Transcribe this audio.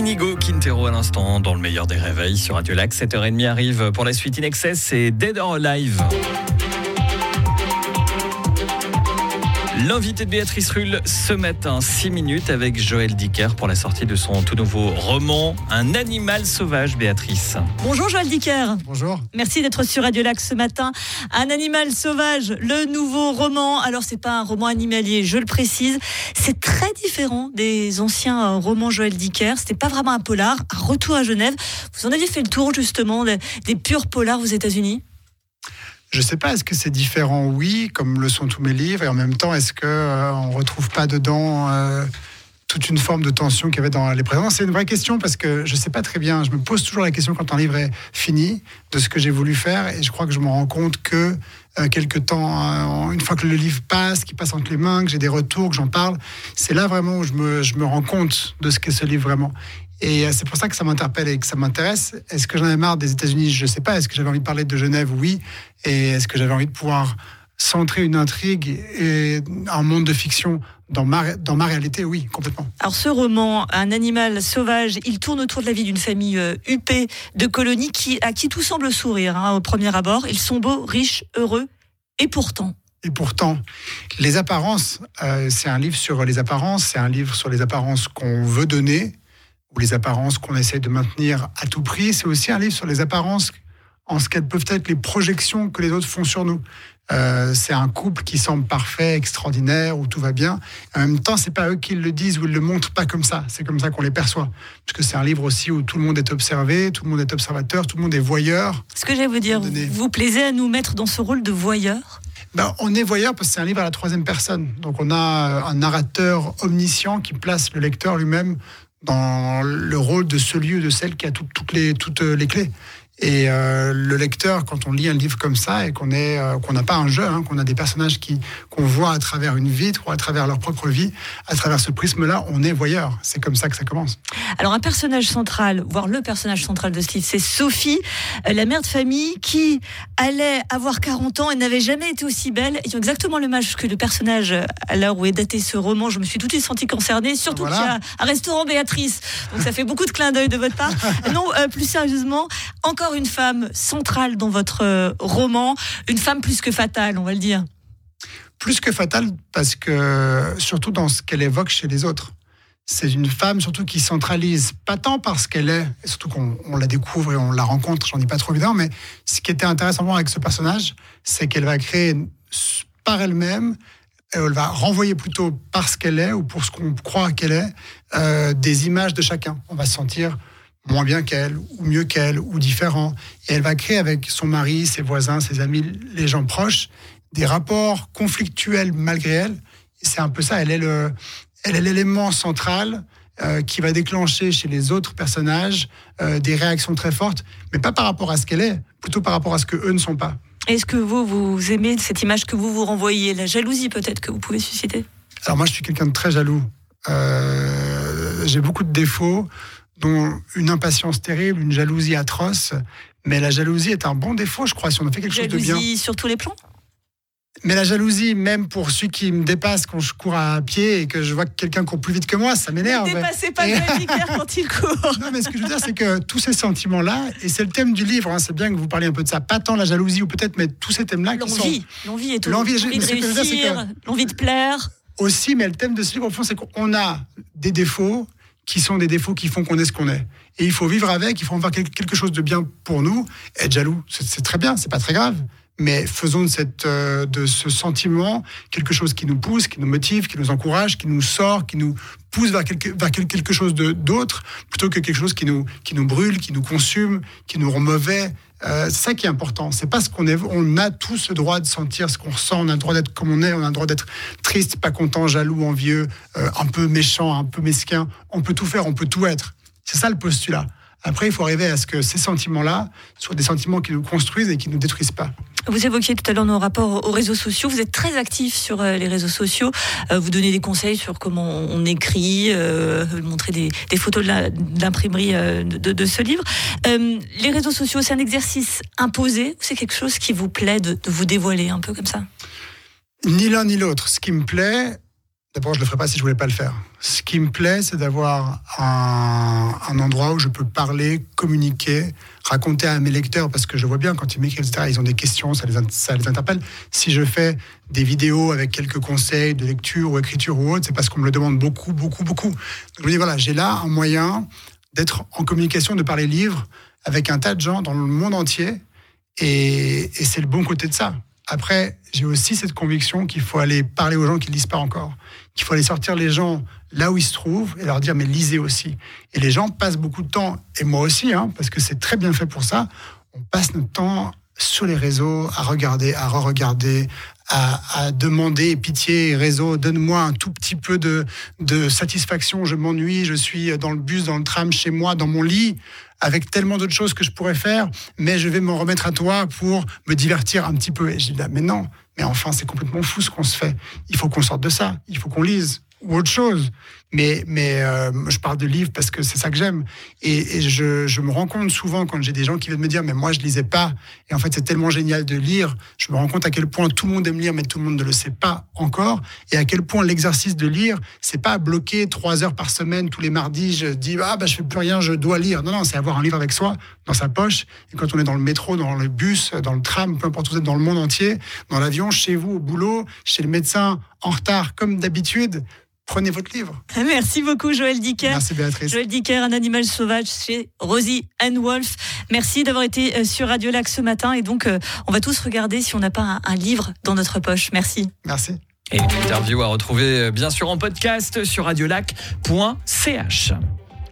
Inigo Quintero à l'instant dans le meilleur des réveils sur Radio Lac. 7h30 arrive pour la suite In Excess et Dead or Alive. L'invité de Béatrice Rulle ce matin, 6 minutes avec Joël Dicker pour la sortie de son tout nouveau roman Un animal sauvage, Béatrice. Bonjour Joël Dicker. Bonjour. Merci d'être sur Radio Lac ce matin. Un animal sauvage, le nouveau roman. Alors c'est pas un roman animalier, je le précise. C'est très différent des anciens euh, romans Joël Dicker. C'était pas vraiment un polar. Un retour à Genève. Vous en aviez fait le tour justement des, des purs polars aux États-Unis? Je ne sais pas, est-ce que c'est différent Oui, comme le sont tous mes livres, et en même temps, est-ce qu'on euh, on ne retrouve pas dedans euh, toute une forme de tension qu'il y avait dans les précédents C'est une vraie question parce que je ne sais pas très bien. Je me pose toujours la question quand un livre est fini de ce que j'ai voulu faire, et je crois que je me rends compte que euh, quelques temps, une fois que le livre passe, qu'il passe entre les mains, que j'ai des retours, que j'en parle, c'est là vraiment où je me, je me rends compte de ce qu'est ce livre vraiment. Et euh, c'est pour ça que ça m'interpelle et que ça m'intéresse. Est-ce que j'en avais marre des États-Unis? Je ne sais pas. Est-ce que j'avais envie de parler de Genève? Oui. Et est-ce que j'avais envie de pouvoir centrer une intrigue et un monde de fiction dans ma, dans ma réalité, oui, complètement. Alors ce roman, Un animal sauvage, il tourne autour de la vie d'une famille euh, huppée de colonies qui, à qui tout semble sourire hein, au premier abord. Ils sont beaux, riches, heureux, et pourtant. Et pourtant, les apparences, euh, c'est un livre sur les apparences, c'est un livre sur les apparences qu'on veut donner, ou les apparences qu'on essaie de maintenir à tout prix. C'est aussi un livre sur les apparences en ce qu'elles peuvent être les projections que les autres font sur nous. Euh, c'est un couple qui semble parfait, extraordinaire, où tout va bien. En même temps, c'est pas eux qui le disent ou ils le montrent pas comme ça. C'est comme ça qu'on les perçoit. Parce que c'est un livre aussi où tout le monde est observé, tout le monde est observateur, tout le monde est voyeur. Ce que j'allais vous dire, vous, vous plaisez à nous mettre dans ce rôle de voyeur? Ben, on est voyeur parce que c'est un livre à la troisième personne. Donc on a un narrateur omniscient qui place le lecteur lui-même dans le rôle de celui ou de celle qui a toutes, les, toutes les clés. Et euh, le lecteur, quand on lit un livre comme ça et qu'on est euh, qu'on n'a pas un jeu, hein, qu'on a des personnages qui qu'on voit à travers une vitre ou à travers leur propre vie, à travers ce prisme-là, on est voyeur. C'est comme ça que ça commence. Alors un personnage central, voire le personnage central de ce livre, c'est Sophie, euh, la mère de famille qui allait avoir 40 ans et n'avait jamais été aussi belle. Ils ont exactement le même âge que le personnage à l'heure où est daté ce roman. Je me suis tout de suite sentie concernée, surtout qu'il y a un restaurant Béatrice. Donc ça fait beaucoup de clins d'œil de votre part. non, plus sérieusement, encore une femme centrale dans votre euh, roman, une femme plus que fatale, on va le dire. Plus que fatale, parce que surtout dans ce qu'elle évoque chez les autres. C'est une femme surtout qui centralise, pas tant parce qu'elle est, et surtout qu'on la découvre et on la rencontre, j'en dis pas trop évident, mais ce qui était intéressant avec ce personnage, c'est qu'elle va créer par elle-même elle va renvoyer plutôt parce qu'elle est ou pour ce qu'on croit qu'elle est euh, des images de chacun. On va se sentir moins bien qu'elle, ou mieux qu'elle, ou différent. Et elle va créer avec son mari, ses voisins, ses amis, les gens proches, des rapports conflictuels malgré elle. C'est un peu ça, elle est le, elle est l'élément central euh, qui va déclencher chez les autres personnages euh, des réactions très fortes, mais pas par rapport à ce qu'elle est, plutôt par rapport à ce que eux ne sont pas. Est-ce que vous, vous aimez cette image que vous vous renvoyez, la jalousie peut-être que vous pouvez susciter? Alors moi, je suis quelqu'un de très jaloux. Euh, j'ai beaucoup de défauts dont une impatience terrible, une jalousie atroce. Mais la jalousie est un bon défaut, je crois, si on a fait quelque chose de bien. Jalousie sur tous les plans? Mais la jalousie, même pour celui qui me dépasse quand je cours à pied et que je vois que quelqu'un court plus vite que moi, ça m'énerve. Ne dépassez pas et... quand il court. Non, mais ce que je veux dire, c'est que tous ces sentiments-là, et c'est le thème du livre, hein, c'est bien que vous parliez un peu de ça, pas tant la jalousie ou peut-être, mais tous ces thèmes-là qui sont... L'envie, est tout. L'envie, de réussir, l'envie de plaire. Aussi, mais le thème de ce livre, au fond, c'est qu'on a des défauts, qui sont des défauts qui font qu'on est ce qu'on est. Et il faut vivre avec, il faut en faire quelque chose de bien pour nous. Être jaloux, c'est très bien, c'est pas très grave. Mais faisons euh, de ce sentiment quelque chose qui nous pousse, qui nous motive, qui nous encourage, qui nous sort, qui nous pousse vers quelque, vers quelque chose d'autre, plutôt que quelque chose qui nous, brûle, qui nous consume, qui nous rend mauvais. Euh, c'est ça qui est important. C'est pas ce qu'on a tous le droit de sentir ce qu'on ressent. On a le droit d'être comme on est. On a le droit d'être triste, pas content, jaloux, envieux, euh, un peu méchant, un peu mesquin. On peut tout faire. On peut tout être. C'est ça le postulat. Après, il faut arriver à ce que ces sentiments-là soient des sentiments qui nous construisent et qui ne nous détruisent pas. Vous évoquiez tout à l'heure nos rapports aux réseaux sociaux. Vous êtes très actif sur euh, les réseaux sociaux. Euh, vous donnez des conseils sur comment on écrit, euh, montrer des, photos de l'imprimerie de, ce livre. les réseaux sociaux, c'est un exercice imposé ou c'est quelque chose qui vous plaît de, vous dévoiler un peu comme ça? Ni l'un ni l'autre. Ce qui me plaît, D'abord, je ne le ferais pas si je voulais pas le faire. Ce qui me plaît, c'est d'avoir un, endroit où je peux parler, communiquer, raconter à mes lecteurs, parce que je vois bien quand ils m'écrivent, etc., ils ont des questions, ça les, interpelle. Si je fais des vidéos avec quelques conseils de lecture ou écriture ou autre, c'est parce qu'on me le demande beaucoup, beaucoup, beaucoup. Donc je me dis, voilà, j'ai là un moyen d'être en communication, de parler livre avec un tas de gens dans le monde entier, et c'est le bon côté de ça. Après, j'ai aussi cette conviction qu'il faut aller parler aux gens qui ne lisent pas encore, qu'il faut aller sortir les gens là où ils se trouvent et leur dire mais lisez aussi. Et les gens passent beaucoup de temps, et moi aussi, hein, parce que c'est très bien fait pour ça, on passe notre temps sur les réseaux à regarder, à re-regarder, à, demander pitié, réseau, donne-moi un tout petit peu de satisfaction, je m'ennuie, je suis dans le bus, dans le tram, chez moi, dans mon lit, avec tellement d'autres choses que je pourrais faire, mais je vais m'en remettre à toi pour me divertir un petit peu. Et je dis là, mais non, mais enfin, c'est complètement fou ce qu'on se fait. Il faut qu'on sorte de ça, il faut qu'on lise ou autre chose. Mais, mais euh, je parle de livres parce que c'est ça que j'aime. Et, et je, je, me rends compte souvent quand j'ai des gens qui viennent me dire, mais moi je lisais pas. Et en fait, c'est tellement génial de lire. Je me rends compte à quel point tout le monde aime lire, mais tout le monde ne le sait pas encore. Et à quel point l'exercice de lire, c'est pas bloquer trois heures par semaine tous les mardis. Je dis, ah bah je fais plus rien, je dois lire. Non, non, c'est avoir un livre avec soi, dans sa poche. Et quand on est dans le métro, dans le bus, dans le tram, peu importe où vous êtes dans le monde entier, dans l'avion, chez vous, au boulot, chez le médecin, en retard, comme d'habitude, prenez votre livre. Merci beaucoup Joël Dicker. Merci Béatrice. Joël Dicker, un animal sauvage chez Rosie and Wolf. Merci d'avoir été euh, sur Radio Lac ce matin et donc euh, on va tous regarder si on n'a pas un, un livre dans notre poche. Merci. Merci. Et une interview à retrouver euh, bien sûr en podcast sur radiolac.ch.